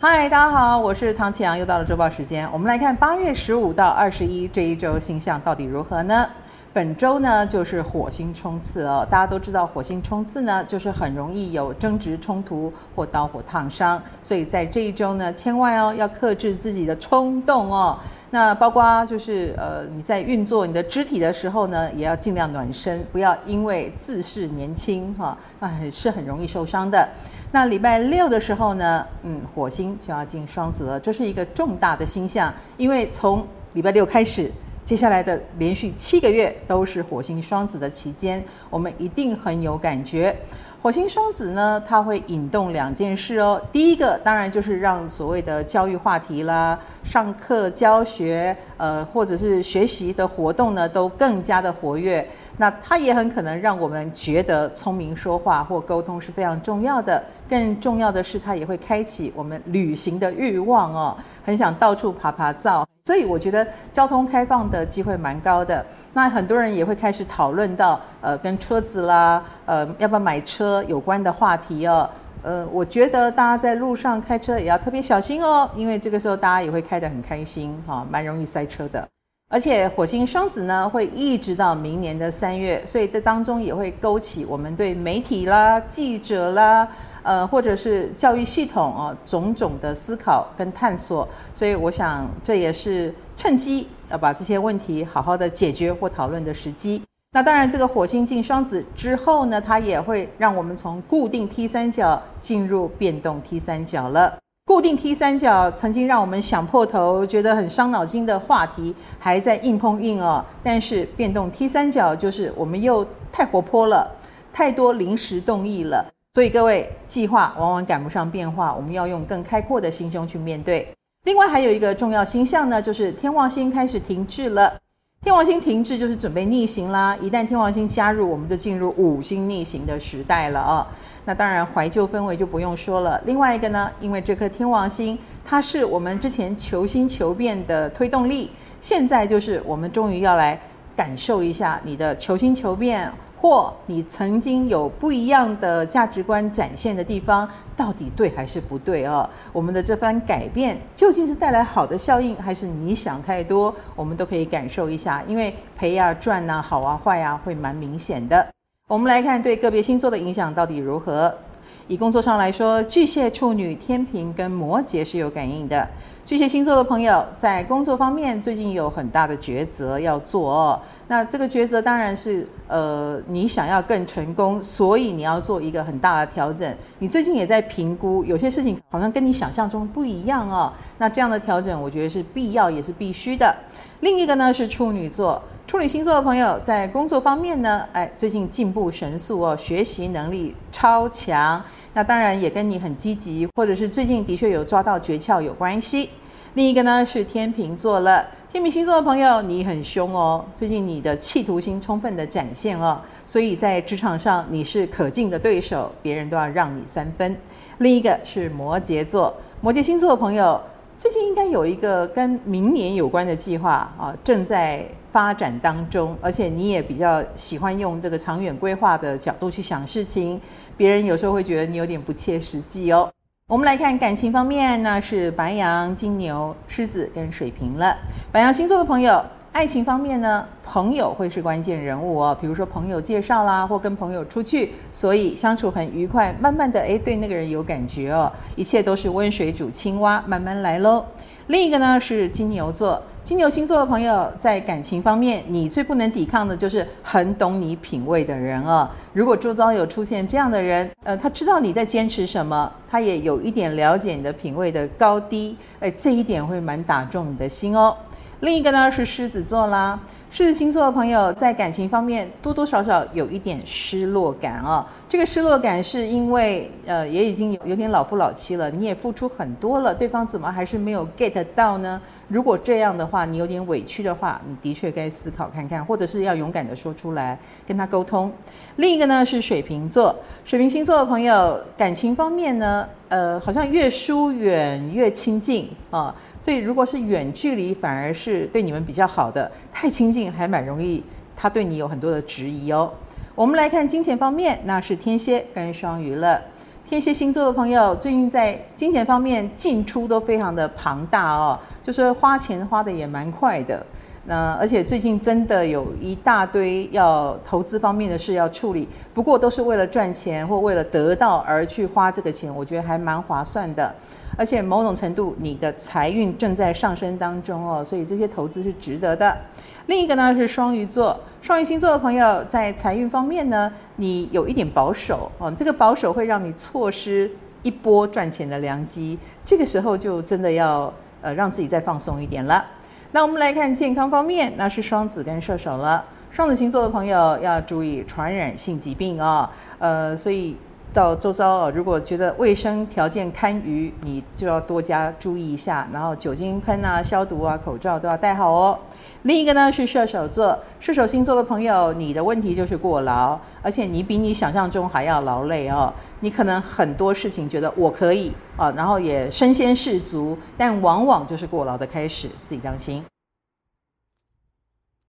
嗨，大家好，我是唐启阳，又到了周报时间。我们来看八月十五到二十一这一周星象到底如何呢？本周呢就是火星冲刺哦，大家都知道火星冲刺呢就是很容易有争执冲突或刀火烫伤，所以在这一周呢，千万哦要克制自己的冲动哦。那包括就是呃你在运作你的肢体的时候呢，也要尽量暖身，不要因为自恃年轻哈啊是很容易受伤的。那礼拜六的时候呢，嗯，火星就要进双子了，这是一个重大的星象，因为从礼拜六开始，接下来的连续七个月都是火星双子的期间，我们一定很有感觉。火星双子呢，它会引动两件事哦。第一个当然就是让所谓的教育话题啦、上课教学，呃，或者是学习的活动呢，都更加的活跃。那它也很可能让我们觉得聪明说话或沟通是非常重要的。更重要的是，它也会开启我们旅行的欲望哦，很想到处趴趴走。所以我觉得交通开放的机会蛮高的。那很多人也会开始讨论到，呃，跟车子啦，呃，要不要买车有关的话题哦。呃，我觉得大家在路上开车也要特别小心哦，因为这个时候大家也会开得很开心哈，蛮容易塞车的。而且火星双子呢，会一直到明年的三月，所以这当中也会勾起我们对媒体啦、记者啦。呃，或者是教育系统啊，种种的思考跟探索，所以我想这也是趁机要把这些问题好好的解决或讨论的时机。那当然，这个火星进双子之后呢，它也会让我们从固定 T 三角进入变动 T 三角了。固定 T 三角曾经让我们想破头、觉得很伤脑筋的话题，还在硬碰硬哦。但是变动 T 三角就是我们又太活泼了，太多临时动议了。所以各位，计划往往赶不上变化，我们要用更开阔的心胸去面对。另外还有一个重要星象呢，就是天王星开始停滞了。天王星停滞就是准备逆行啦。一旦天王星加入，我们就进入五星逆行的时代了啊。那当然怀旧氛围就不用说了。另外一个呢，因为这颗天王星它是我们之前求新求变的推动力，现在就是我们终于要来感受一下你的求新求变。或你曾经有不一样的价值观展现的地方，到底对还是不对啊？我们的这番改变究竟是带来好的效应，还是你想太多？我们都可以感受一下，因为赔啊赚啊好啊坏啊会蛮明显的。我们来看对个别星座的影响到底如何。以工作上来说，巨蟹、处女、天秤跟摩羯是有感应的。巨蟹星座的朋友在工作方面最近有很大的抉择要做哦。那这个抉择当然是，呃，你想要更成功，所以你要做一个很大的调整。你最近也在评估，有些事情好像跟你想象中不一样哦。那这样的调整，我觉得是必要也是必须的。另一个呢是处女座，处女星座的朋友在工作方面呢，哎，最近进步神速哦，学习能力超强。那当然也跟你很积极，或者是最近的确有抓到诀窍有关系。另一个呢是天秤座了，天秤星座的朋友，你很凶哦，最近你的企图心充分的展现哦，所以在职场上你是可敬的对手，别人都要让你三分。另一个是摩羯座，摩羯星座的朋友，最近应该有一个跟明年有关的计划啊，正在发展当中，而且你也比较喜欢用这个长远规划的角度去想事情，别人有时候会觉得你有点不切实际哦。我们来看感情方面，那是白羊、金牛、狮子跟水瓶了。白羊星座的朋友，爱情方面呢，朋友会是关键人物哦。比如说朋友介绍啦，或跟朋友出去，所以相处很愉快。慢慢的，哎，对那个人有感觉哦。一切都是温水煮青蛙，慢慢来喽。另一个呢是金牛座，金牛星座的朋友在感情方面，你最不能抵抗的就是很懂你品味的人哦。如果周遭有出现这样的人，呃，他知道你在坚持什么，他也有一点了解你的品味的高低，哎，这一点会蛮打中你的心哦。另一个呢是狮子座啦。狮子星座的朋友在感情方面多多少少有一点失落感啊、这个失落感是因为呃也已经有有点老夫老妻了，你也付出很多了，对方怎么还是没有 get 到呢？如果这样的话，你有点委屈的话，你的确该思考看看，或者是要勇敢的说出来跟他沟通。另一个呢是水瓶座，水瓶星座的朋友感情方面呢，呃好像越疏远越亲近啊。所以，如果是远距离，反而是对你们比较好的；太亲近，还蛮容易他对你有很多的质疑哦。我们来看金钱方面，那是天蝎跟双鱼了。天蝎星座的朋友最近在金钱方面进出都非常的庞大哦，就是花钱花的也蛮快的。那而且最近真的有一大堆要投资方面的事要处理，不过都是为了赚钱或为了得到而去花这个钱，我觉得还蛮划算的。而且某种程度你的财运正在上升当中哦，所以这些投资是值得的。另一个呢是双鱼座，双鱼星座的朋友在财运方面呢，你有一点保守哦，这个保守会让你错失一波赚钱的良机，这个时候就真的要呃让自己再放松一点了。那我们来看健康方面，那是双子跟射手了。双子星座的朋友要注意传染性疾病哦，呃，所以。到周遭哦，如果觉得卫生条件堪舆，你就要多加注意一下。然后酒精喷啊、消毒啊、口罩都要戴好哦。另一个呢是射手座，射手星座的朋友，你的问题就是过劳，而且你比你想象中还要劳累哦。你可能很多事情觉得我可以啊，然后也身先士卒，但往往就是过劳的开始，自己当心。